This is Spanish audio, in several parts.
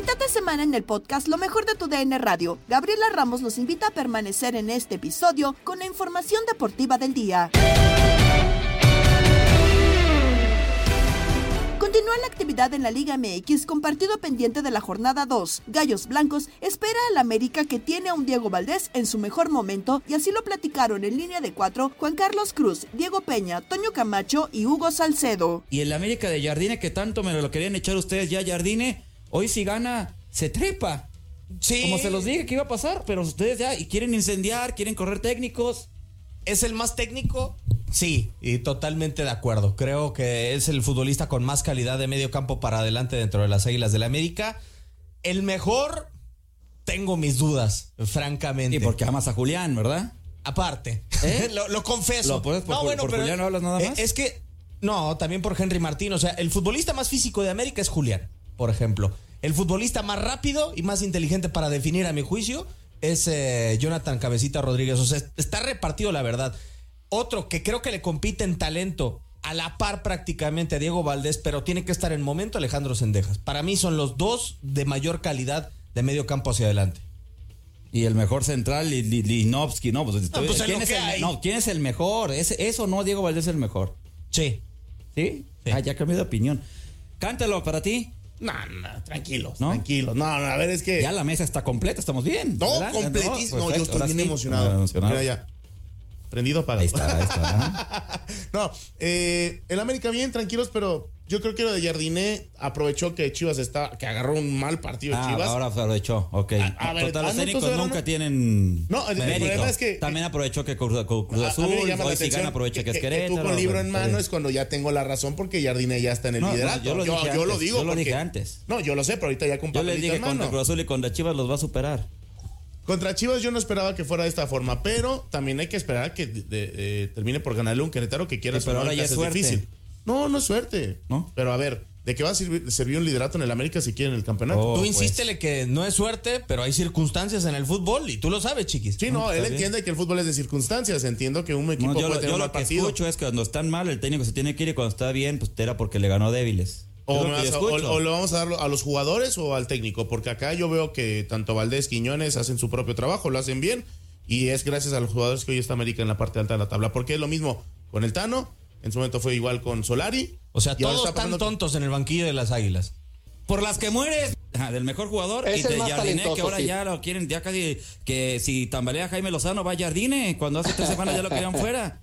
Mitad de semana en el podcast Lo mejor de tu DN Radio. Gabriela Ramos nos invita a permanecer en este episodio con la información deportiva del día. Continúa la actividad en la Liga MX con partido pendiente de la jornada 2. Gallos Blancos espera al América que tiene a un Diego Valdés en su mejor momento y así lo platicaron en línea de cuatro Juan Carlos Cruz, Diego Peña, Toño Camacho y Hugo Salcedo. Y el América de Jardine que tanto me lo querían echar ustedes ya Jardine, hoy si gana se trepa. Sí. Como se los dije que iba a pasar, pero ustedes ya y quieren incendiar, quieren correr técnicos. ¿Es el más técnico? Sí, y totalmente de acuerdo. Creo que es el futbolista con más calidad de medio campo para adelante dentro de las Águilas del la América. El mejor, tengo mis dudas, francamente. Y porque amas a Julián, ¿verdad? Aparte, ¿Eh? lo, lo confieso. ¿Lo puedes por- por Julián no hablas nada eh, más? Es que, no, también por Henry Martín. O sea, el futbolista más físico de América es Julián, por ejemplo. El futbolista más rápido y más inteligente para definir, a mi juicio, es eh, Jonathan Cabecita Rodríguez. O sea, está repartido, la verdad. Otro que creo que le compite en talento a la par prácticamente a Diego Valdés, pero tiene que estar en momento Alejandro Sendejas. Para mí son los dos de mayor calidad de medio campo hacia adelante. Y el mejor central, Li- Li- Linovsky, no, pues, pues, es ¿quién, es el, no, ¿quién es el mejor? ¿Es, ¿Eso no, Diego Valdés es el mejor? Sí. ¿Sí? Sí. Ah, ya cambié de opinión. Cántalo para ti. No, no, tranquilos, ¿No? tranquilos. No, no, a ver, es que. Ya la mesa está completa, estamos bien. no, ¿verdad? completísimo. No, yo estoy bien sí. emocionado. Emocionado. Mira ya. Prendido para. Ahí está, ahí está. ajá. no, eh, el América bien, tranquilos, pero yo creo que lo de Jardiné aprovechó que Chivas está, que agarró un mal partido Ah, Chivas. ahora aprovechó, ok. A- a ver, Total, los no, técnicos nunca ¿no? tienen No, el- el problema es que- También aprovechó que Cruz, Cruz a Azul, hoy si atención gana aprovecha que, es tú Querétaro. con libro en mano es cuando ya tengo la razón porque Jardiné ya está en el No, no, liderato. yo lo dije yo lo antes, digo yo lo porque- dije antes. No, yo lo sé, pero ahorita ya con Yo les dije contra. Cruz Azul y contra Chivas los va a superar. Contra Chivas yo no esperaba que fuera de esta forma, pero también hay que esperar que de- de- eh, termine por ganarle un Querétaro que quiera Sí, pero ahora ya es suerte. No, no es suerte. ¿No? Pero a ver, ¿de qué va a servir, servir un liderato en el América si quieren el campeonato? Oh, Tú pues. insístele que no es suerte, pero hay circunstancias en el fútbol y tú lo sabes, chiquis. Sí, no, él bien. entiende que el fútbol es de circunstancias. Entiendo que un equipo No, yo puede tener yo un lo que partido. escucho es que cuando están mal el técnico se tiene que ir y cuando está bien, pues era porque le ganó débiles. O, lo vas o lo vamos a dar a los jugadores o al técnico, porque acá yo veo que tanto Valdés, Quiñones hacen su propio trabajo, lo hacen bien, y es gracias a los jugadores que hoy está América en la parte alta de la tabla, porque es lo mismo con el Tano En su momento fue igual con Solari. O sea, todos está están pasando- tontos en el banquillo de las Águilas. Por las que mueres ajá, del mejor jugador Es y el de más Jardine, que talentoso, ahora sí. ya lo quieren, ya casi que si tambalea Jaime Lozano va Jardine, cuando hace tres semanas ya lo querían fuera.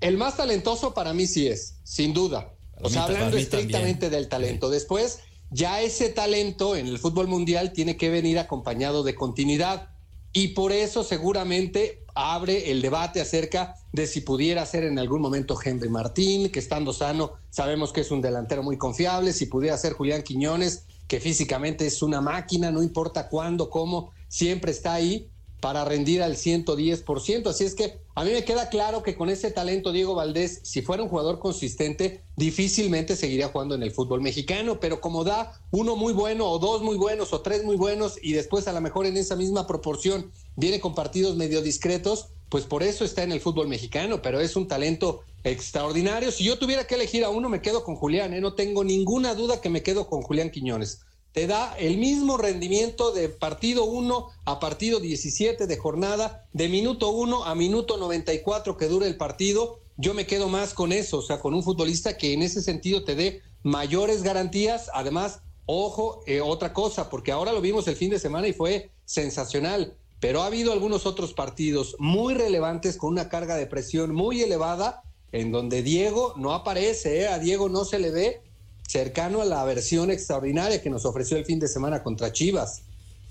El más talentoso para mí sí es, sin duda. Para O sea, mí- hablando estrictamente también. del talento. Después, ya ese talento en el fútbol mundial tiene que venir acompañado de continuidad. Y por eso seguramente abre el debate acerca de si pudiera ser en algún momento Henry Martín, que estando sano sabemos que es un delantero muy confiable, si pudiera ser Julián Quiñones, que físicamente es una máquina, no importa cuándo, cómo, siempre está ahí para rendir al 110%. Así es que a mí me queda claro que con ese talento Diego Valdés, si fuera un jugador consistente, difícilmente seguiría jugando en el fútbol mexicano, pero como da uno muy bueno o dos muy buenos o tres muy buenos y después a lo mejor en esa misma proporción viene con partidos medio discretos, pues por eso está en el fútbol mexicano, pero es un talento extraordinario. Si yo tuviera que elegir a uno, me quedo con Julián, ¿eh? no tengo ninguna duda que me quedo con Julián Quiñones te da el mismo rendimiento de partido 1 a partido 17 de jornada, de minuto 1 a minuto 94 que dura el partido. Yo me quedo más con eso, o sea, con un futbolista que en ese sentido te dé mayores garantías. Además, ojo, eh, otra cosa, porque ahora lo vimos el fin de semana y fue sensacional, pero ha habido algunos otros partidos muy relevantes con una carga de presión muy elevada en donde Diego no aparece, ¿eh? a Diego no se le ve cercano a la versión extraordinaria que nos ofreció el fin de semana contra Chivas.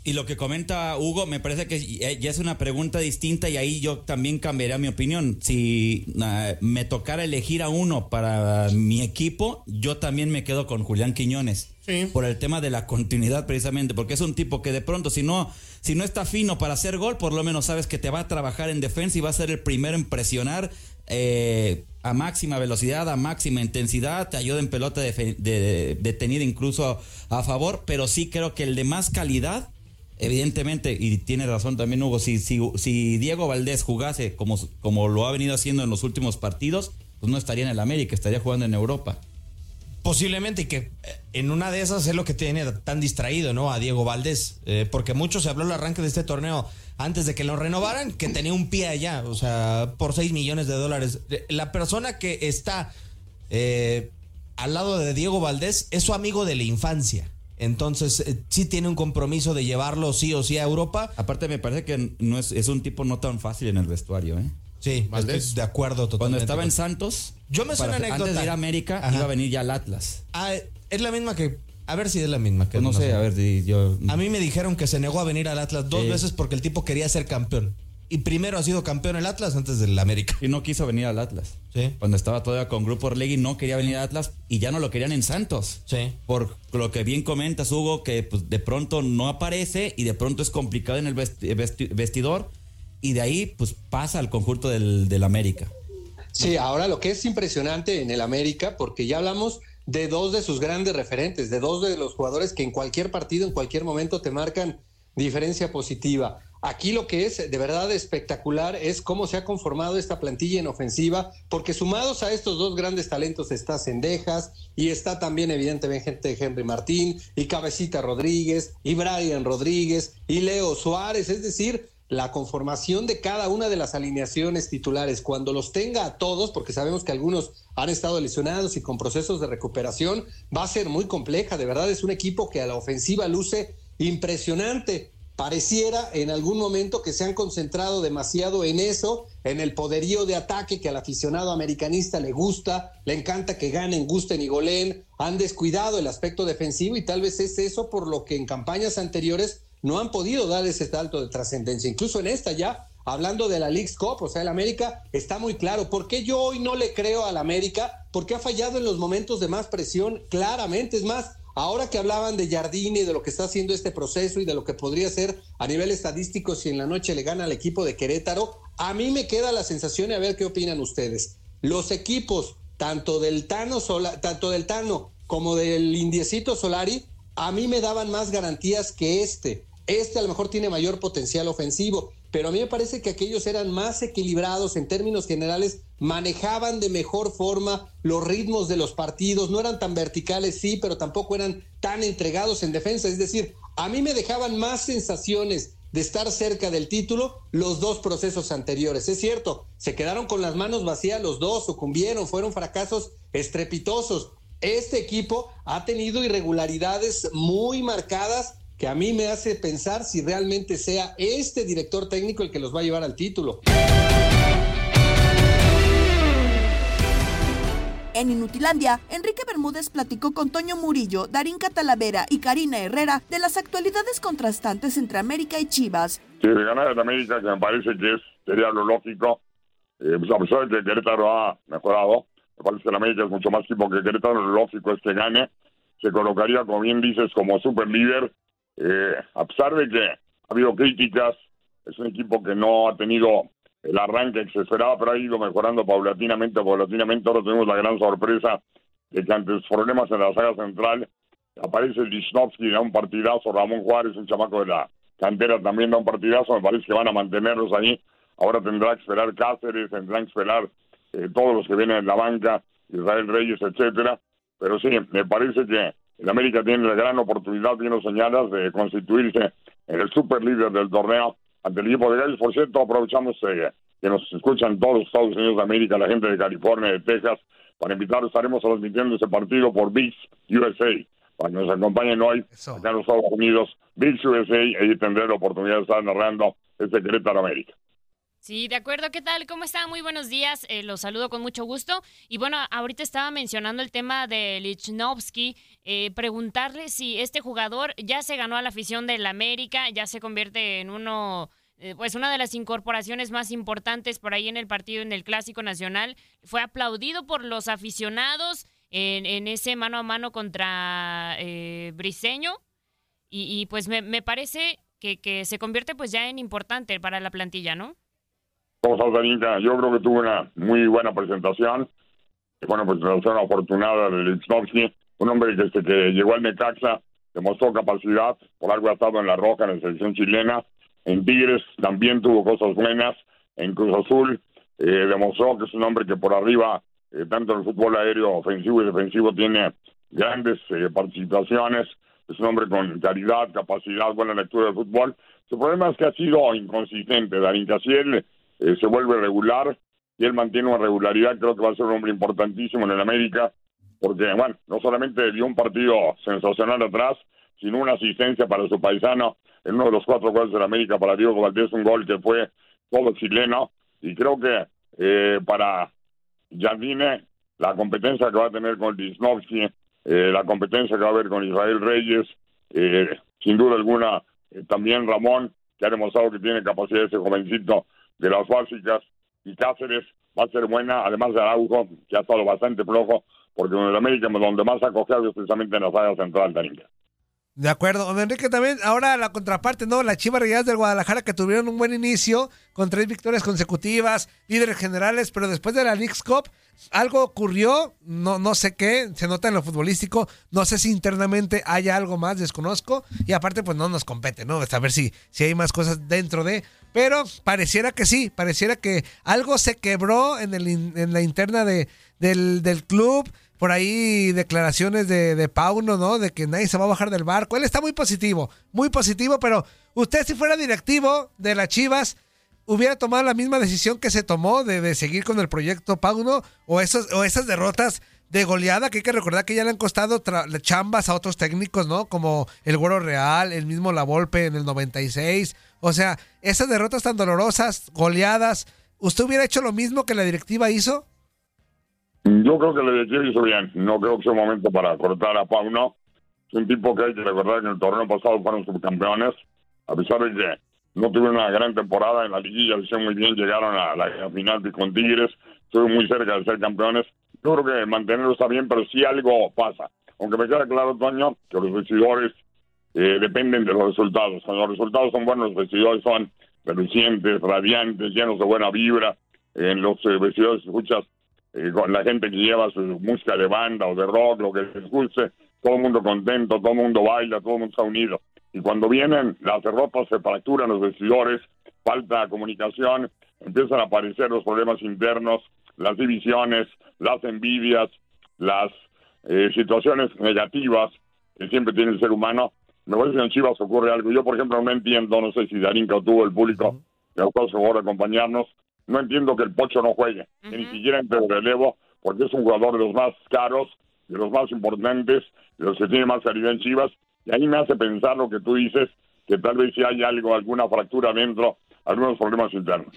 Y lo que comenta Hugo, me parece que ya es una pregunta distinta y ahí yo también cambiaría mi opinión. Si uh, me tocara elegir a uno para mi equipo, yo también me quedo con Julián Quiñones. Sí. Por el tema de la continuidad precisamente, porque es un tipo que de pronto si no, si no está fino para hacer gol, por lo menos sabes que te va a trabajar en defensa y va a ser el primero en presionar eh, a máxima velocidad, a máxima intensidad, te ayuda en pelota de, de, detenida incluso a, favor, pero sí creo que el de más calidad Evidentemente, y tiene razón también Hugo, si Diego Valdés jugase como, como lo ha venido haciendo en los últimos partidos, pues no estaría en el América, estaría jugando en Europa. Posiblemente, y que eh, en una de esas es lo que tiene tan distraído, ¿no? A Diego Valdés, eh, porque mucho se habló el arranque de este torneo antes de que lo renovaran, que tenía un pie allá, o sea, por 6 millones de dólares. La persona que está eh, al lado de Diego Valdés es su amigo de la infancia. Entonces, eh, sí tiene un compromiso de llevarlo sí o sí a Europa. Aparte, me parece que no es, es un tipo no tan fácil en el vestuario, ¿eh? Sí, estoy de acuerdo totalmente. Cuando estaba en Santos, yo me anécdota. Antes de ir a América, Ajá. iba a venir ya al Atlas. Ah, es la misma que. A ver si es la misma que. Pues no, no sé, a ver si yo. A mí me dijeron que se negó a venir al Atlas dos veces porque el tipo quería ser campeón. Y primero ha sido campeón el Atlas antes del América. Y no quiso venir al Atlas. Sí. Cuando estaba todavía con Grupo Orlegui no quería venir al Atlas y ya no lo querían en Santos. Sí. Por lo que bien comentas, Hugo, que pues, de pronto no aparece y de pronto es complicado en el vesti vesti vestidor y de ahí pues pasa al conjunto del, del América. Sí, ahora lo que es impresionante en el América, porque ya hablamos de dos de sus grandes referentes, de dos de los jugadores que en cualquier partido, en cualquier momento te marcan diferencia positiva. Aquí lo que es de verdad espectacular es cómo se ha conformado esta plantilla en ofensiva, porque sumados a estos dos grandes talentos está Cendejas y está también evidentemente Henry Martín y Cabecita Rodríguez y Brian Rodríguez y Leo Suárez, es decir, la conformación de cada una de las alineaciones titulares, cuando los tenga a todos, porque sabemos que algunos han estado lesionados y con procesos de recuperación, va a ser muy compleja, de verdad es un equipo que a la ofensiva luce impresionante. Pareciera en algún momento que se han concentrado demasiado en eso, en el poderío de ataque que al aficionado americanista le gusta, le encanta que ganen, gusten y goleen, han descuidado el aspecto defensivo y tal vez es eso por lo que en campañas anteriores no han podido dar ese salto de trascendencia. Incluso en esta ya, hablando de la League's Cup, o sea, el América está muy claro. ¿Por qué yo hoy no le creo al América? Porque ha fallado en los momentos de más presión, claramente. Es más, Ahora que hablaban de Jardine de lo que está haciendo este proceso y de lo que podría ser a nivel estadístico si en la noche le gana al equipo de Querétaro, a mí me queda la sensación y a ver qué opinan ustedes. Los equipos, tanto del Tano, tanto del Tano como del Indiecito Solari, a mí me daban más garantías que este. Este a lo mejor tiene mayor potencial ofensivo, pero a mí me parece que aquellos eran más equilibrados en términos generales, manejaban de mejor forma los ritmos de los partidos, no eran tan verticales, sí, pero tampoco eran tan entregados en defensa. Es decir, a mí me dejaban más sensaciones de estar cerca del título los dos procesos anteriores. Es cierto, se quedaron con las manos vacías los dos, sucumbieron, fueron fracasos estrepitosos. Este equipo ha tenido irregularidades muy marcadas que a mí me hace pensar si realmente sea este director técnico el que los va a llevar al título. En Inutilandia, Enrique Bermúdez platicó con Toño Murillo, Darín Catalavera y Karina Herrera de las actualidades contrastantes entre América y Chivas. Sí, de ganar en América, que me parece que es, sería lo lógico, eh, pues a pesar de que Querétaro ha mejorado, me parece en América es mucho más tipo que Querétaro, lógico es que gane, se colocaría, como bien dices, como super líder, eh, a pesar de que ha habido críticas, es un equipo que no ha tenido el arranque que se esperaba, pero ha ido mejorando paulatinamente, paulatinamente. Ahora tenemos la gran sorpresa de que ante problemas en la saga central aparece Lichnowsky, da un partidazo, Ramón Juárez, un chamaco de la cantera también da un partidazo, me parece que van a mantenerlos ahí. Ahora tendrá que esperar Cáceres, tendrán que esperar eh, todos los que vienen en la banca, Israel Reyes, etcétera. Pero sí, me parece que el América tiene la gran oportunidad, bien lo señalas, de constituirse en el super líder del torneo ante el equipo de Gallos. Por cierto, aprovechamos eh, que nos escuchan todos los Estados Unidos de América, la gente de California, de Texas, para invitarlos. Estaremos transmitiendo ese partido por VIX USA. Para que nos acompañen hoy acá en los Estados Unidos, VIX USA, ahí tendré la oportunidad de estar narrando este Querétaro América. Sí, de acuerdo. ¿Qué tal? ¿Cómo están? Muy buenos días. Eh, los saludo con mucho gusto. Y bueno, ahorita estaba mencionando el tema de Lichnowsky. Eh, preguntarle si este jugador ya se ganó a la afición del América, ya se convierte en uno eh, pues una de las incorporaciones más importantes por ahí en el partido, en el Clásico Nacional. Fue aplaudido por los aficionados en, ese mano a mano contra eh, Briseño. Y, pues me, parece que, que, se convierte pues ya en importante para la plantilla, ¿no? Yo creo que tuvo una muy buena presentación. Bueno, pues una afortunada de Lichnowsky, un hombre que, que llegó al Necaxa, demostró capacidad, por algo ha estado en la roja en la selección chilena, en Tigres también tuvo cosas buenas, en Cruz Azul eh, demostró que es un hombre que por arriba, eh, tanto en el fútbol aéreo ofensivo y defensivo, tiene grandes eh, participaciones, es un hombre con calidad, capacidad, buena lectura del fútbol. Su problema es que ha sido inconsistente. Darín Casiel se vuelve regular y él mantiene una regularidad, creo que va a ser un hombre importantísimo en el América, porque, bueno, no solamente dio un partido sensacional atrás, sino una asistencia para su paisano en uno de los cuatro goles de la América para Diego Valdés, un gol que fue todo chileno. Y creo que eh, para Jardine, la competencia que va a tener con Disnovsky, eh, la competencia que va a haber con Israel Reyes, eh, sin duda alguna, también Ramón, que ha demostrado que tiene capacidad ese jovencito de las básicas, y Cáceres va a ser buena, además de Araujo, que ha estado bastante flojo, porque en el América donde más ha cogido es precisamente en la saga central de de acuerdo, don Enrique también, ahora la contraparte, ¿no? Las Chivas Rayadas del Guadalajara que tuvieron un buen inicio con tres victorias consecutivas, líderes generales, pero después de la League's Cup algo ocurrió, no, no sé qué, se nota en lo futbolístico, no sé si internamente haya algo más, desconozco, y aparte pues no nos compete, ¿no? Saber si, si hay más cosas dentro de, pero pareciera que sí, pareciera que algo se quebró en, el, en la interna de, del, club, por ahí declaraciones de, de Pauno, ¿no? De que nadie se va a bajar del barco. Él está muy positivo, muy positivo, pero usted si fuera directivo de las Chivas, hubiera tomado la misma decisión que se tomó de, seguir con el proyecto Pauno o, esos, o esas derrotas de goleada que hay que recordar que ya le han costado chambas a otros técnicos, ¿no? Como el Güero Real, el mismo La Volpe en el 96. O sea, esas derrotas tan dolorosas, goleadas, ¿usted hubiera hecho lo mismo que la directiva hizo? Yo creo que le hizo bien. No creo que sea un momento para cortar a Pauno. Es un tipo que hay que recordar que en el torneo pasado fueron subcampeones. A pesar de que no tuvieron una gran temporada en la liguilla, lo hicieron muy bien, llegaron a la final con Tigres, estuvieron muy cerca de ser campeones. Yo creo que mantenerlo está bien, pero si algo pasa. Aunque me queda claro, Toño, que los vestidores eh, dependen de los resultados. Cuando los resultados son buenos, los vestidores son relucientes, radiantes, llenos de buena vibra. En los eh, vestidores escuchas eh, con la gente que lleva su música de banda o de rock, lo que les guste, todo el mundo contento, todo el mundo baila, todo el mundo está unido. Y cuando vienen las derrotas, se fracturan los vestidores, falta comunicación, empiezan a aparecer los problemas internos, las divisiones, las envidias, las eh, situaciones negativas que siempre tiene el ser humano. me parece que en Chivas ocurre algo. Yo, por ejemplo, no entiendo, no sé si Darín o tuvo el público, que nos hace favor de acompañarnos, no entiendo que el Pocho no juegue, que ni siquiera entre el relevo, porque es un jugador de los más caros, de los más importantes, de los que tiene más calidad en Chivas, y ahí me hace pensar lo que tú dices, que tal vez si hay algo, alguna fractura dentro, algunos problemas internos.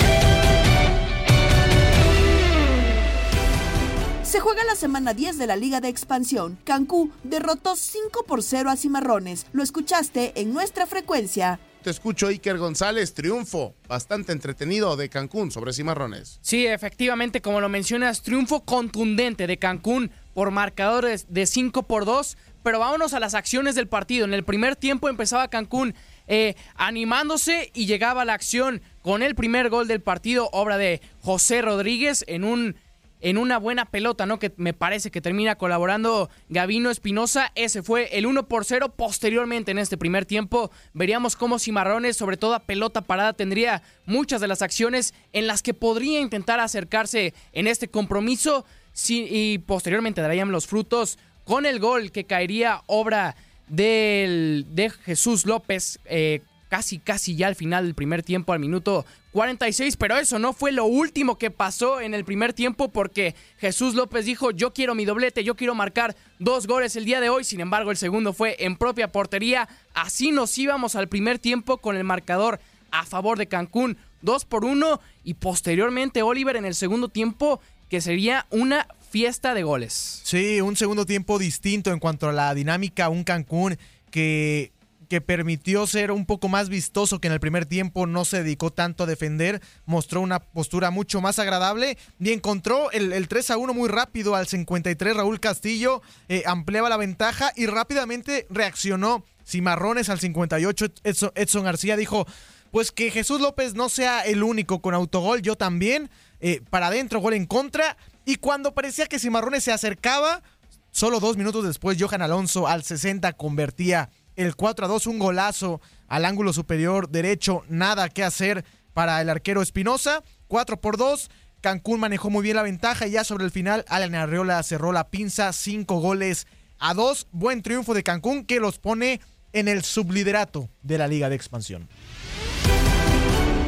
Se juega la semana 10 de la Liga de Expansión. Cancún derrotó 5 por 0 a Cimarrones. Lo escuchaste en nuestra frecuencia. Te escucho Iker González, triunfo bastante entretenido de Cancún sobre Cimarrones. Sí, efectivamente, como lo mencionas, triunfo contundente de Cancún por marcadores de 5 por 2. Pero vámonos a las acciones del partido. En el primer tiempo empezaba Cancún eh, animándose y llegaba la acción con el primer gol del partido, obra de José Rodríguez en un en una buena pelota, ¿no? Que me parece que termina colaborando Gavino Espinosa. Ese fue el 1 por 0. Posteriormente, en este primer tiempo, veríamos cómo Cimarrones, sobre todo pelota parada, tendría muchas de las acciones en las que podría intentar acercarse en este compromiso. y posteriormente darían los frutos con el gol que caería obra del, de Jesús López. Eh, casi, casi ya al final del primer tiempo, al minuto 46, pero eso no fue lo último que pasó en el primer tiempo porque Jesús López dijo, yo quiero mi doblete, yo quiero marcar dos goles el día de hoy, sin embargo el segundo fue en propia portería, así nos íbamos al primer tiempo con el marcador a favor de Cancún, 2 por 1 y posteriormente Oliver en el segundo tiempo que sería una fiesta de goles. Sí, un segundo tiempo distinto en cuanto a la dinámica, un Cancún que que permitió ser un poco más vistoso que en el primer tiempo, no se dedicó tanto a defender, mostró una postura mucho más agradable y encontró el, 3 a 1 muy rápido al 53 Raúl Castillo, eh, ampliaba la ventaja y rápidamente reaccionó Cimarrones al 58 Edson, García dijo, pues que Jesús López no sea el único con autogol, yo también, eh, para adentro, gol en contra, y cuando parecía que Cimarrones se acercaba, solo dos minutos después Johan Alonso al 60 convertía el 4 a 2, un golazo al ángulo superior derecho, nada que hacer para el arquero Espinosa. 4 por 2, Cancún manejó muy bien la ventaja y ya sobre el final Alan Arreola cerró la pinza, 5 goles a 2. Buen triunfo de Cancún que los pone en el subliderato de la Liga de Expansión.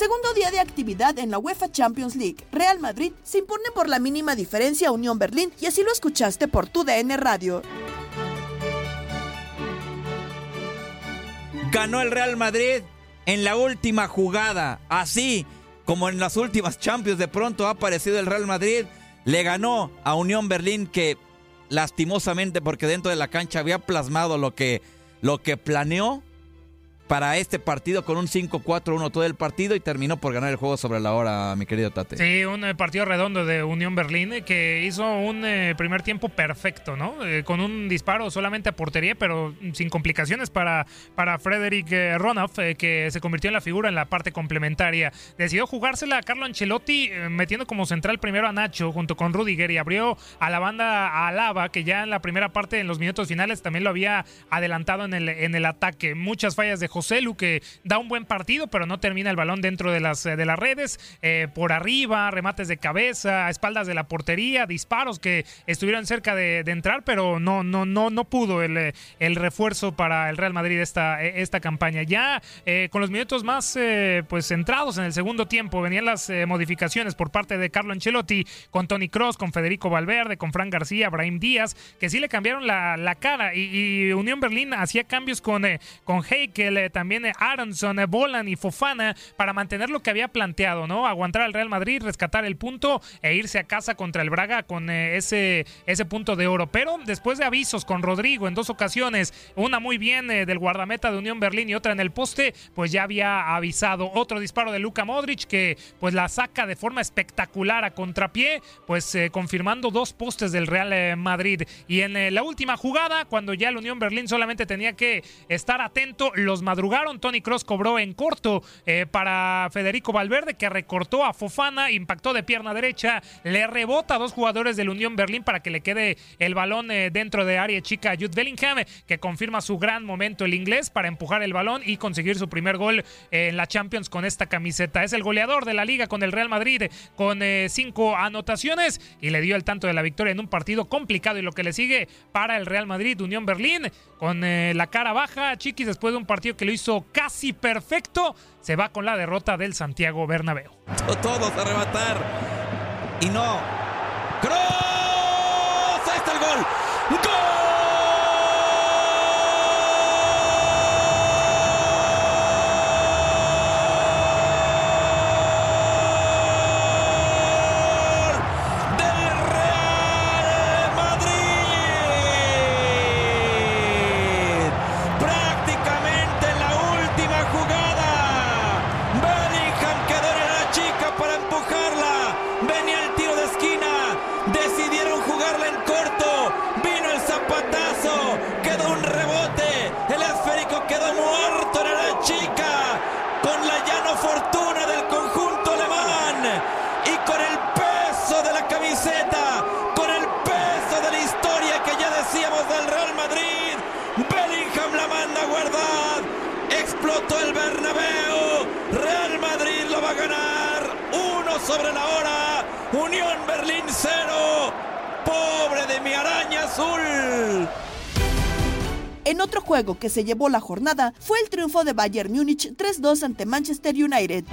Segundo día de actividad en la UEFA Champions League. Real Madrid se impone por la mínima diferencia a Unión Berlín y así lo escuchaste por tu DN Radio. Ganó el Real Madrid en la última jugada. Así como en las últimas Champions de pronto ha aparecido el Real Madrid. Le ganó a Unión Berlín que lastimosamente porque dentro de la cancha había plasmado lo que, lo que planeó para este partido con un 5-4-1 todo el partido y terminó por ganar el juego sobre la hora, mi querido Tate. Sí, un eh, partido redondo de Unión Berlín eh, que hizo un eh, primer tiempo perfecto, ¿no? con un disparo solamente a portería, pero sin complicaciones para, para Frederick Ronoff, que se convirtió en la figura en la parte complementaria. Decidió jugársela a Carlo Ancelotti, metiendo como central primero a Nacho junto con Rudiger y abrió a la banda a Alaba, que ya en la primera parte, en los minutos finales, también lo había adelantado en el, en el ataque. Muchas fallas de José Lu, que da un buen partido, pero no termina el balón dentro de las, de las redes. Eh, por arriba, remates de cabeza, a espaldas de la portería, disparos que estuvieron cerca de, entrar, pero no, no, no, no pudo el, el, refuerzo para el Real Madrid esta, esta campaña. Ya eh, con los minutos más eh, pues centrados en el segundo tiempo, venían las modificaciones por parte de Carlo Ancelotti con Tony Cross, con Federico Valverde, con Fran García, Brahim Díaz, que sí le cambiaron la, cara y, Unión Berlín hacía cambios con, con Heikel, también eh, Aronson, eh, Bolan y Fofana para mantener lo que había planteado, ¿no? Aguantar al Real Madrid, rescatar el punto e irse a casa contra el Braga con eh, ese, ese punto de oro. Pero después de avisos con Rodrigo en dos ocasiones, una muy bien del guardameta de Unión Berlín y otra en el poste, pues ya había avisado. Otro disparo de Luka Modric que pues la saca de forma espectacular a contrapié, pues confirmando dos postes del Real Madrid. Y en la última jugada, cuando ya el Unión Berlín solamente tenía que estar atento, los madrugaron. Tony Cross cobró en corto eh, para Federico Valverde, que recortó a Fofana, impactó de pierna derecha, le rebota a dos jugadores del Unión Berlín para que le quede el balón eh, dentro de área chica a Jude Bellingham, que confirma su gran momento el inglés para empujar el balón y conseguir su primer gol en la Champions con esta camiseta. Es el goleador de la liga con el Real Madrid con eh, cinco anotaciones y le dio el tanto de la victoria en un partido complicado y lo que le sigue para el Real Madrid, Unión Berlín, con eh, la cara baja, Chiquis, después de un partido que lo hizo casi perfecto, se va con la derrota del Santiago Bernabéu. Todos a arrebatar. Y no. ¡Cross! Ahí está el gol. Prácticamente En otro juego que se llevó la jornada fue el triunfo de Bayern Múnich 3-2 ante Manchester United.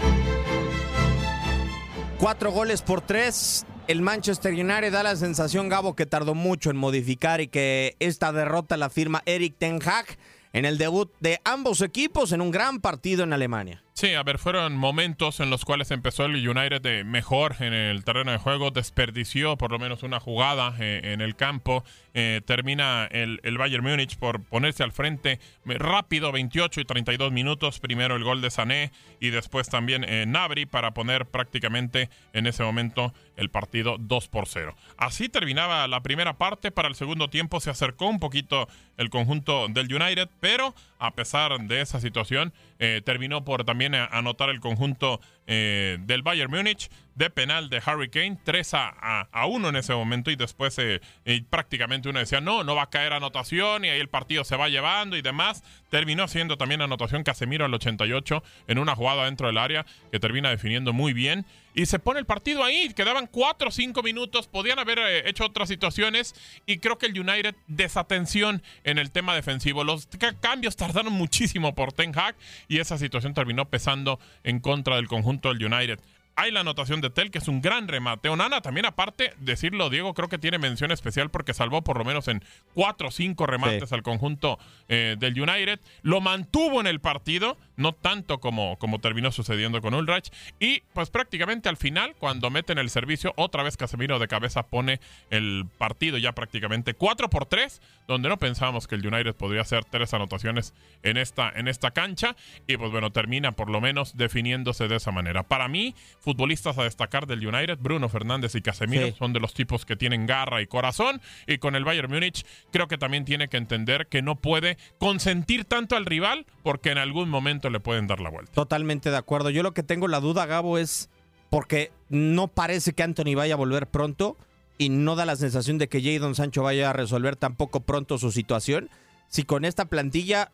Cuatro goles por tres. El Manchester United da la sensación, Gabo, que tardó mucho en modificar y que esta derrota la firma Eric Ten Hag en el debut de ambos equipos en un gran partido en Alemania. Sí, a ver, fueron momentos en los cuales empezó el United mejor en el terreno de juego, desperdició por lo menos una jugada eh, en el campo, eh, termina el, el, Bayern Múnich por ponerse al frente eh, rápido, 28 y 32 minutos, primero el gol de Sané y después también Nabri para poner prácticamente en ese momento el partido 2 por 0. Así terminaba la primera parte, para el segundo tiempo se acercó un poquito el conjunto del United, pero a pesar de esa situación, terminó por también anotar el conjunto eh, del Bayern Múnich de penal de Harry Kane, 3 a, a, a 1 en ese momento y después eh, eh, prácticamente uno decía, no, no va a caer anotación y ahí el partido se va llevando y demás. Terminó siendo también anotación Casemiro al 88 en una jugada dentro del área que termina definiendo muy bien. Y se pone el partido ahí, quedaban 4 o 5 minutos, podían haber eh, hecho otras situaciones y creo que el United desatención en el tema defensivo. Los cambios tardaron muchísimo por Ten Hag y esa situación terminó pesando en contra del conjunto del United hay la anotación de Tel, que es un gran remate. Onana también, aparte, decirlo, Diego, creo que tiene mención especial porque salvó por lo menos en cuatro o cinco remates sí. al conjunto eh, del United. Lo mantuvo en el partido, no tanto como, como terminó sucediendo con Ulreich. Y pues prácticamente al final, cuando meten el servicio, otra vez Casemiro de cabeza pone el partido ya prácticamente 4 por 3, donde no pensábamos que el United podría hacer tres anotaciones en esta, en esta cancha. Y pues bueno, termina por lo menos definiéndose de esa manera. Para mí, futbolistas a destacar del United, Bruno Fernández y Casemiro, sí. son de los tipos que tienen garra y corazón. Y con el Bayern Múnich, creo que también tiene que entender que no puede consentir tanto al rival porque en algún momento le pueden dar la vuelta. Totalmente de acuerdo. Yo lo que tengo la duda, Gabo, es porque no parece que Anthony vaya a volver pronto y no da la sensación de que Jadon Sancho vaya a resolver tampoco pronto su situación. Si con esta plantilla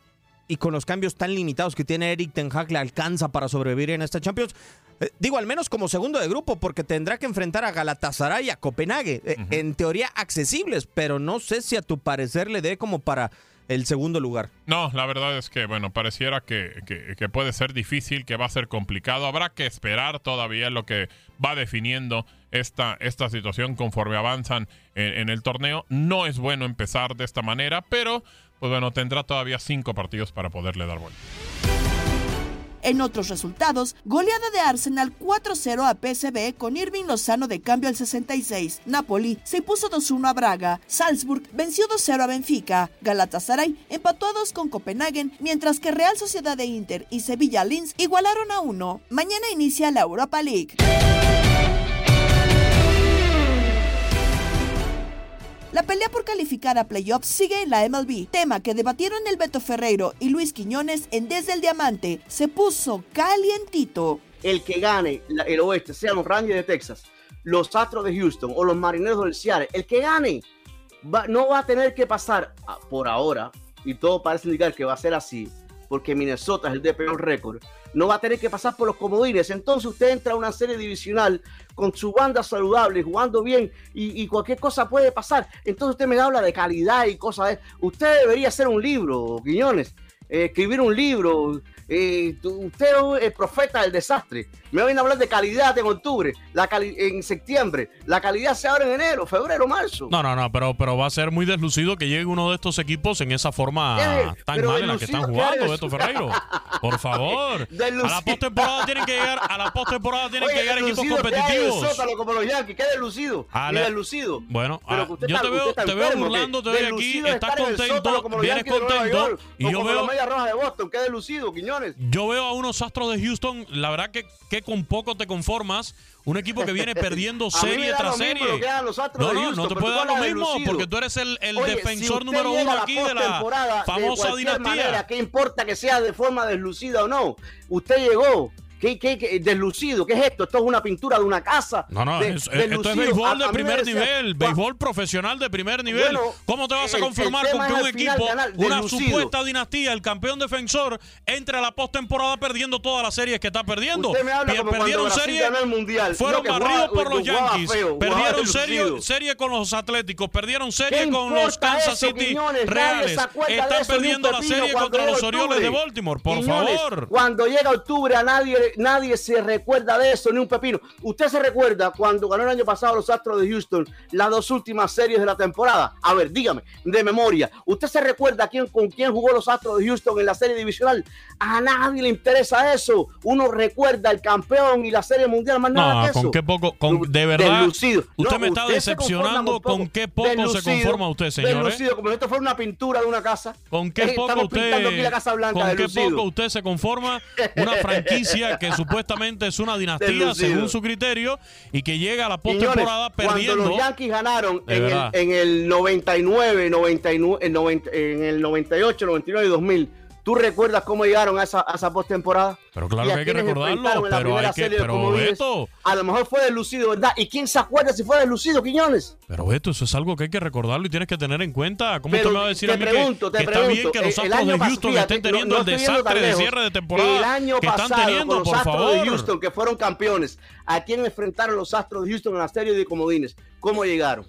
y con los cambios tan limitados que tiene Eric Ten Hag le alcanza para sobrevivir en esta Champions. Eh, digo, al menos como segundo de grupo, porque tendrá que enfrentar a Galatasaray y a Copenhague. Eh, uh -huh. En teoría accesibles, pero no sé si a tu parecer le dé como para el segundo lugar. No, la verdad es que, bueno, pareciera que, que, puede ser difícil, que va a ser complicado. Habrá que esperar todavía lo que va definiendo esta, esta situación conforme avanzan en, en el torneo. No es bueno empezar de esta manera, pero, pues bueno, tendrá todavía cinco partidos para poderle dar vuelta. En otros resultados, goleada de Arsenal 4-0 a PSV con Irving Lozano de cambio al 66. Napoli se impuso 2-1 a Braga. Salzburg venció 2-0 a Benfica. Galatasaray empató a 2 con Copenhagen, mientras que Real Sociedad de Inter y Sevilla Linz igualaron a 1. Mañana inicia la Europa League. La pelea por calificar a playoffs sigue en la MLB, tema que debatieron el Beto Ferreiro y Luis Quiñones en Desde el Diamante. Se puso calientito. El que gane el oeste, sean los Rangers de Texas, los Astros de Houston o los Marineros del Seattle, el que gane no va a tener que pasar ah, por ahora, y todo parece indicar que va a ser así, porque Minnesota es el de peor récord, no va a tener que pasar por los comodines. Entonces usted entra a una serie divisional con su banda saludable, jugando bien, y, y cualquier cosa puede pasar. Entonces usted me habla de calidad y cosas. de- Usted debería hacer un libro, Quiñones, eh, escribir un libro. eh, usted es el profeta del desastre. Me viene a hablar de calidad en octubre, la cali- en septiembre. La calidad se abre en enero, febrero, marzo. No, no, no, pero, pero va a ser muy deslucido que llegue uno de estos equipos en esa forma Eh, tan pero mal en la que están deslucido, ¿qué jugando? Beto Ferreiro. Por favor. A Deslucido. la postemporada tienen que llegar, a la postemporada tienen Oye, que llegar equipos que competitivos. sótano como los Yankees, qué deslucido. A la- deslucido. Bueno, Pero ah, que yo está- te veo, te veo burlando, que te veo aquí, estás contento, vienes contento, y yo veo- Medias Rojas de Boston, qué deslucido, Quiñones. Yo veo a unos astros de Houston, la verdad que, que con poco te conformas. Un equipo que viene perdiendo A mí me serie da tras lo mismo serie. lo que hagan los Astros No, de no, Houston, no te puede dar lo de mismo porque tú eres el, el Oye, si defensor número uno aquí de la de famosa cualquier dinastía. manera, ¿Qué importa que sea de forma deslucida o no? Usted llegó. ¿Qué, qué, qué- deslucido? ¿Qué es esto? ¿Esto es una pintura de una casa? No, no, De- es- esto es béisbol de primer decía- nivel, béisbol profesional de primer nivel. Bueno, ¿Cómo te vas a conformar con que un final equipo, una deslucido. supuesta dinastía, el campeón defensor, entre a la postemporada perdiendo todas las series que está perdiendo? Usted me habla como perdieron serie, el Mundial. fueron No, barridos por los Yankees, feo, perdieron serie, serie con los Atléticos, perdieron serie ¿Qué con los Kansas eso, City Quiñones? Reales, están perdiendo la serie contra los Orioles de. Baltimore, por favor. Cuando llega octubre a nadie, nadie se recuerda de eso, ni un pepino. Usted se recuerda cuando ganó el año pasado los Astros de Houston las dos últimas series de la temporada. A ver, dígame, de memoria. ¿Usted se recuerda quién, con quién jugó los Astros de Houston en la serie divisional? A nadie le interesa eso. Uno recuerda el campeón y la serie mundial, más nada No, que eso. con qué poco, con, de verdad, Deslucido. usted No, me está usted decepcionando con con qué poco se conforma usted, señor. Deslucido, como si esto fuera una pintura de una casa. ¿Con qué poco usted, la Casa Blanca con qué poco usted se conforma una franquicia que supuestamente es una dinastía según su criterio y que llega a la postemporada perdiendo? Cuando los Yankees ganaron en el, en el 99, 99 el 90 en el 98, 99 y 2000, ¿tú recuerdas cómo llegaron a esa, a esa postemporada? Pero claro que hay que recordarlo, pero hay que, de pero. Beto, A lo mejor fue deslucido, ¿verdad? ¿Y quién se acuerda si fue deslucido, Quiñones? pero Beto, eso es algo que hay que recordarlo y tienes que tener en cuenta. ¿Cómo Pero usted me va a decir te a mí que- pregunto, que, te está bien pregunto, que los Astros de Houston fíjate, estén teniendo no- no el desastre de lejos. cierre de temporada El año que pasado, están teniendo, con los por Astros favor? de Houston, que fueron campeones, ¿a quién enfrentaron los Astros de Houston en la serie de comodines? ¿Cómo llegaron?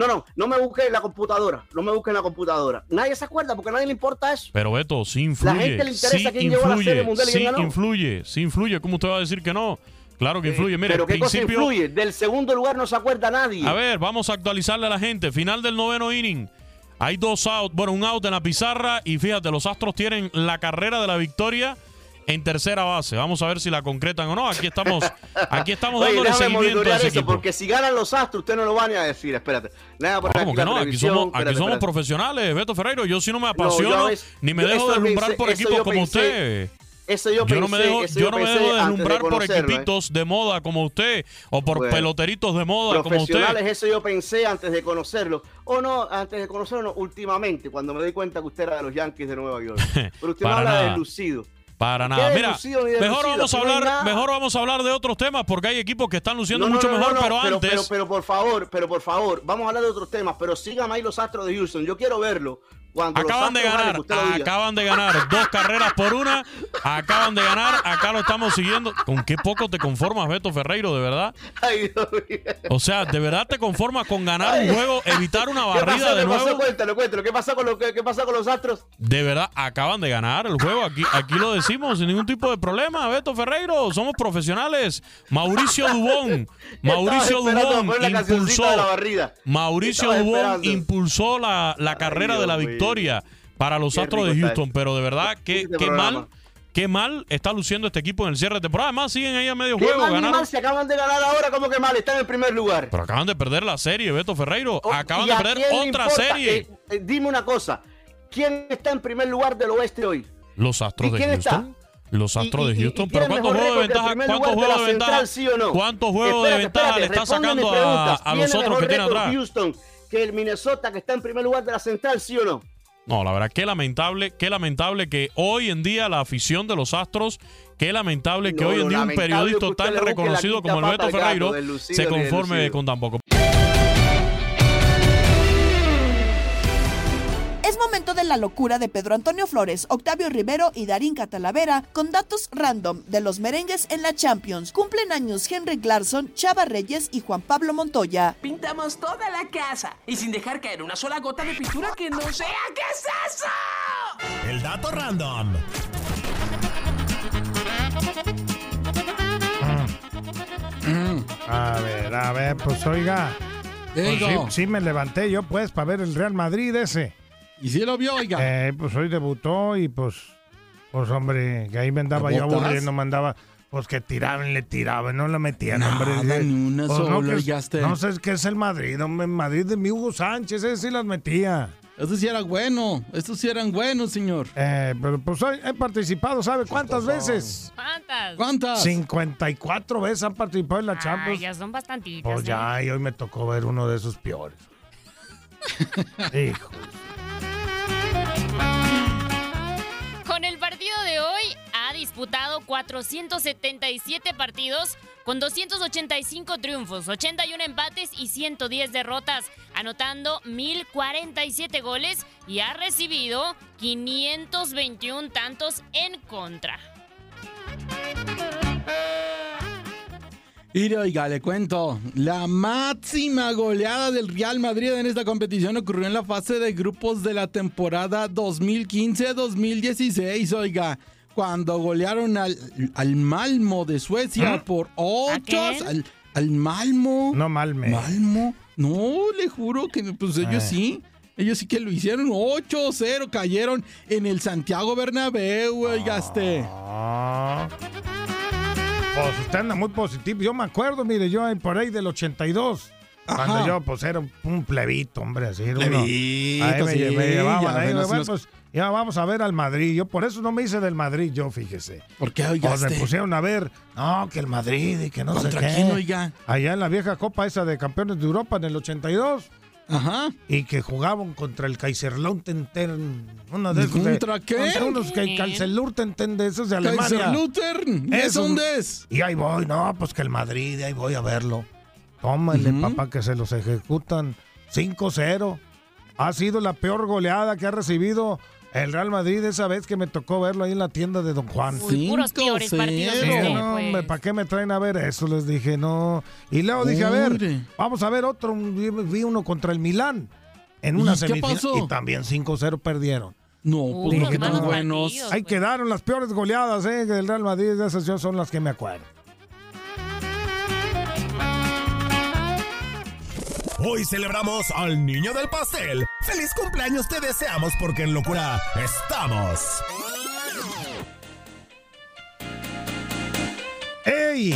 No, no, no me busques en la computadora, no me busques en la computadora. Nadie se acuerda porque a nadie le importa eso. Pero Beto, sí influye. gente le interesa sí quién llevó a la influye, Serie Mundial y sí ganó. influye, sí influye. ¿Cómo usted va a decir que no? Claro que influye. Mire, Pero ¿qué cosa principio, influye? Del segundo lugar no se acuerda nadie. A ver, vamos a actualizarle a la gente. Final del noveno inning. Hay dos outs, bueno, un out en la pizarra y fíjate, los Astros tienen la carrera de la victoria en tercera base. Vamos a ver si la concretan o no. Aquí estamos, aquí estamos Oye, dándole seguimiento a ese eso, equipo. porque si ganan los Astros, usted no lo va ni a decir. Espérate. Poner No, ¿Cómo aquí que no? Aquí somos, aquí Espérate, somos espérate. profesionales, Beto Ferreiro. Yo sí no me No, apasiono, ni me yo- dejo deslumbrar pensé- por equipos como pensé- usted. Eso yo yo no me pensé, dejo, yo yo no me pensé dejo de deslumbrar por ¿eh? equipitos de moda como usted o por Bueno. peloteritos de moda como usted. Profesionales, eso yo pensé antes de conocerlo. O no, antes de conocerlo, no, últimamente, cuando me di cuenta que usted era de los Yankees de Nueva York. Pero usted Para habla nada. de lucido. Para ¿Qué nada. Mira, deslucido ni mejor vamos a no hablar, mejor vamos a hablar de otros temas porque hay equipos que están luciendo No, no, mucho mejor, pero antes Pero, pero por favor, pero por favor, vamos a hablar de otros temas, pero síganme ahí los Astros de Houston. Yo quiero verlo. Cuando acaban de ganar, acaban de ganar dos carreras por una, acaban de ganar, acá lo estamos siguiendo. ¿Con qué poco te conformas, Beto Ferreiro, de verdad? Ay, Dios mío. O sea, ¿de verdad te conformas con ganar un juego, evitar una ¿Qué barrida pasó? de nuevo? Cuéntalo, cuéntalo. ¿Qué pasó con, lo, qué, qué pasó con los Astros? De verdad, acaban de ganar el juego. Aquí, aquí lo decimos sin ningún tipo de problema. Beto Ferreiro, somos profesionales. Mauricio Dubón. Mauricio Dubón impulsó. la barrida. Mauricio Dubón impulsó la, la carrera de la mío. Victoria para los Qué Astros de Houston. Pero de verdad, qué, Este qué programa. mal. qué mal está luciendo este equipo en el cierre de temporada. Además, siguen ahí a medio ¿Qué juego. mal Ganaron, mal? Se acaban de ganar ahora, como que mal, están en primer lugar. pero acaban de perder la serie, Beto Ferreiro. Acaban ¿Y de perder otra serie. Eh, eh, dime una cosa, ¿quién está en primer lugar del oeste hoy? Los Astros ¿Y de quién está? Houston. Los Astros y- de Houston. y pero ¿cuántos juegos de el ventaja? ¿Cuántos de juegos de ventaja? central, sí o no? ¿Cuántos juegos de Espérate, ventaja le está sacando a, a los ¿Tiene otros que tiene atrás? Houston que el Minnesota que está en primer lugar de la central, sí o no? No, la verdad, qué lamentable, qué lamentable que hoy en día la afición de los Astros, qué lamentable que No, hoy en día un periodista tan reconocido como el pata Beto al gato, Ferreiro se conforme con tan momento de la locura de Pedro Antonio Flores, Octavio Rivero y Darín Catalavera con datos random de los merengues en la Champions. Cumplen años Henry Clarkson, Chava Reyes y Juan Pablo Montoya. Pintamos toda la casa y sin dejar caer una sola gota de pintura que no sea. ¿Qué es eso? El dato random. A ver, a ver, pues oiga. Pues sí me levanté yo pues para ver el Real Madrid ese. ¿Y si lo vio, oiga? Eh, pues hoy debutó y pues, pues hombre, que ahí me andaba yo aburriendo, me andaba, pues que tiraban, le tiraban, no lo metían, Nada, hombre. Ni una pues, no, sola, que no sé qué es el Madrid, hombre, Madrid de mi Hugo Sánchez, ese sí las metía. Eso sí era bueno. Estos sí eran buenos, señor. Eh, pero pues hoy he participado, ¿sabe cuántas veces? ¿Cuántas? ¿Cuántas? 54 veces han participado en la Ah, Champions. ya son bastantitas. Pues ¿eh? ya, y hoy me tocó ver uno de esos peores. Hijo. Con el partido de hoy ha disputado 477 partidos con 285 triunfos, 81 empates y 110 derrotas, anotando 1047 goles y ha recibido 521 tantos en contra. Mire, oiga, le cuento. La máxima goleada del Real Madrid en esta competición ocurrió en la fase de grupos de la temporada 2015-2016, oiga. Cuando golearon al, al Malmo de Suecia ¿Mm? por 8 quién? al, al Malmo. No Malme. Malmo. No, le juro que pues ellos Eh. sí. Ellos sí que lo hicieron 8-0, cayeron en el Santiago Bernabéu, oigaste. Ah. Pues usted anda muy positivo. Yo me acuerdo, mire, yo por ahí del 82. Cuando Ajá. yo, pues, era un, plebito, hombre, así. era uno. Plebito, Ahí me, sí, me llevaban ahí, bueno, pues, ya vamos a ver al Madrid. Yo por eso no me hice del Madrid, yo, fíjese. ¿Por qué, Pues oigaste? me pusieron a ver, no, que el Madrid y que no sé ¿Contra qué. quién, oiga? Allá en la vieja copa esa de campeones de Europa en el 82. Ajá. Y que jugaban contra el Kaiserlautern, uno de esos. de- ¿Contra qué? Contra unos que Kaiserlautern de esos de Alemania. Kaiserslautern, ¿de Eso. dónde es? Y ahí voy, no, pues que el Madrid, ahí voy a verlo. Tómale, Ujú. papá, que se los ejecutan 5-0. Ha sido la peor goleada que ha recibido el Real Madrid esa vez que me tocó verlo ahí en la tienda de Don Juan. Uy, puros peores partidos Sí, usted, no, pues. hombre, ¿para qué me traen a ver eso? Les dije, no. Y luego dije, a ver, vamos a ver otro. Vi uno contra el Milán en una ¿Y qué semifinal. pasó? Y también 5-0 perdieron. No, Uy, pues no, buenos. Ahí quedaron las peores goleadas eh, del Real Madrid. Esas yo son las que me acuerdo. Hoy celebramos al niño del pastel. ¡Feliz cumpleaños te deseamos porque en locura estamos! ¡Ey!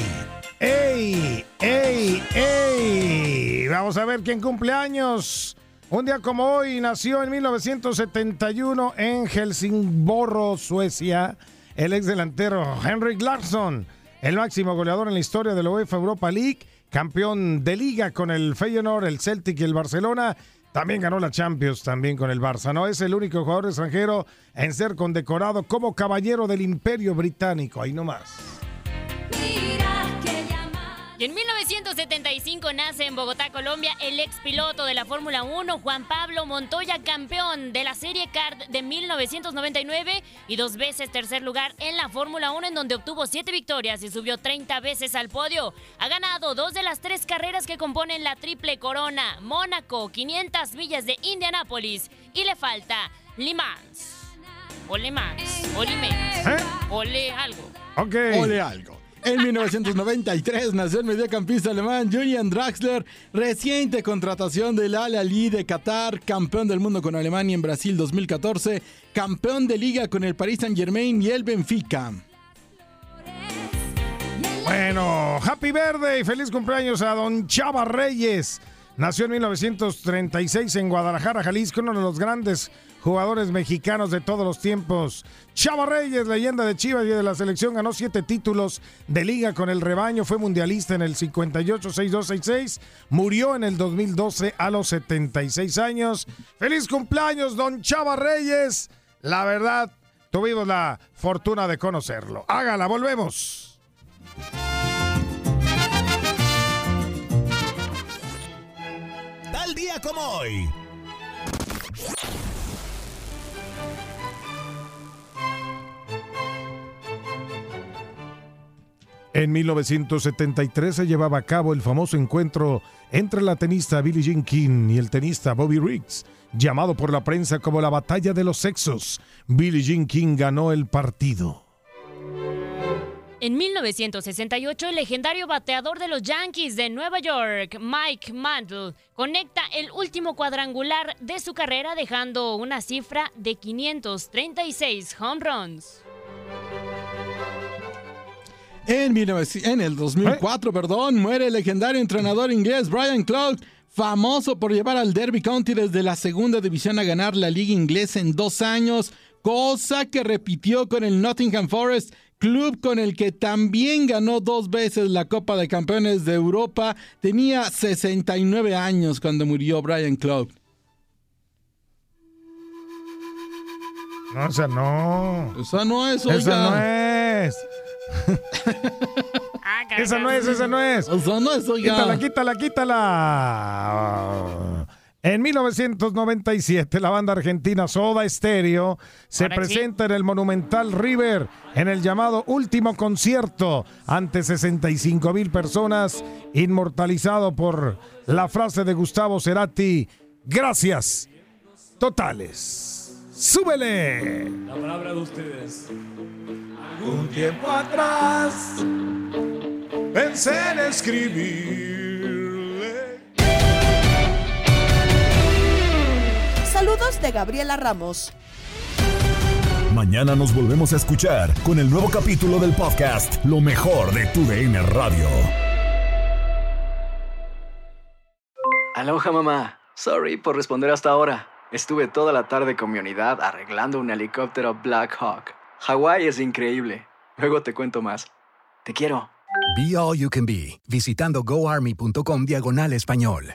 ¡Ey! ¡Ey! ¡Ey! Vamos a ver quién cumple años. Un día como hoy nació en 1971 en Helsingborg, Suecia, el ex delantero Henrik Larsson, el máximo goleador en la historia de la UEFA Europa League, campeón de liga con el Feyenoord, el Celtic y el Barcelona. También ganó la Champions también con el Barça. No es el único jugador extranjero en ser condecorado como caballero del Imperio Británico. Ahí nomás. Y en 1975 nace en Bogotá, Colombia, el ex piloto de la Fórmula 1, Juan Pablo Montoya, campeón de la Serie CART de 1999 y dos veces tercer lugar en la Fórmula 1, en donde obtuvo siete victorias y subió 30 veces al podio. Ha ganado dos de las tres carreras que componen la triple corona, Mónaco, 500 millas de Indianápolis y le falta Le Mans. O Le Mans, o Le Mans, ¿Eh? o Le algo. Ok. Ole algo. En 1993 nació el mediocampista alemán Julian Draxler, reciente contratación del Al Ali de Qatar, campeón del mundo con Alemania en Brasil 2014, campeón de liga con el Paris Saint-Germain y el Benfica. Bueno, happy verde y feliz cumpleaños a don Chava Reyes. Nació en 1936 en Guadalajara, Jalisco, uno de los grandes jugadores mexicanos de todos los tiempos. Chava Reyes, leyenda de Chivas y de la selección, ganó siete títulos de liga con el rebaño, fue mundialista en el 58, 62, 66, murió en el 2012 a los 76 años. ¡Feliz cumpleaños, don Chava Reyes! La verdad, tuvimos la fortuna de conocerlo. Hágala, volvemos. Día como hoy. En 1973 se llevaba a cabo el famoso encuentro entre la tenista Billie Jean King y el tenista Bobby Riggs, llamado por la prensa como la batalla de los sexos. Billie Jean King ganó el partido. En 1968, el legendario bateador de los Yankees de Nueva York, Mike Mantle, conecta el último cuadrangular de su carrera dejando una cifra de 536 home runs. En, 19 en el 2004, perdón, muere el legendario entrenador inglés Brian Clough, famoso por llevar al Derby County desde la segunda división a ganar la liga inglesa en dos años, cosa que repitió con el Nottingham Forest, club con el que también ganó dos veces la Copa de Campeones de Europa. Tenía 69 años cuando murió Brian Clough. No, esa no. Esa no es, Esa oiga. no es. esa no es, esa no es. Esa no es, oiga. Quítala, quítala, quítala. En 1997, la banda argentina Soda Stereo se Ahora sí. presenta en el Monumental River en el llamado último concierto ante 65 mil personas, inmortalizado por la frase de Gustavo Cerati: Gracias, totales. ¡Súbele! La palabra de ustedes. Un tiempo atrás pensé en escribirle. Saludos de Gabriela Ramos. Mañana nos volvemos a escuchar con el nuevo capítulo del podcast Lo mejor de tu DN Radio. Aloha mamá. Sorry por responder hasta ahora. Estuve toda la tarde con mi unidad arreglando un helicóptero Black Hawk. Hawái es increíble. Luego te cuento más. Te quiero. Be All You Can Be, visitando goarmy.com diagonal español.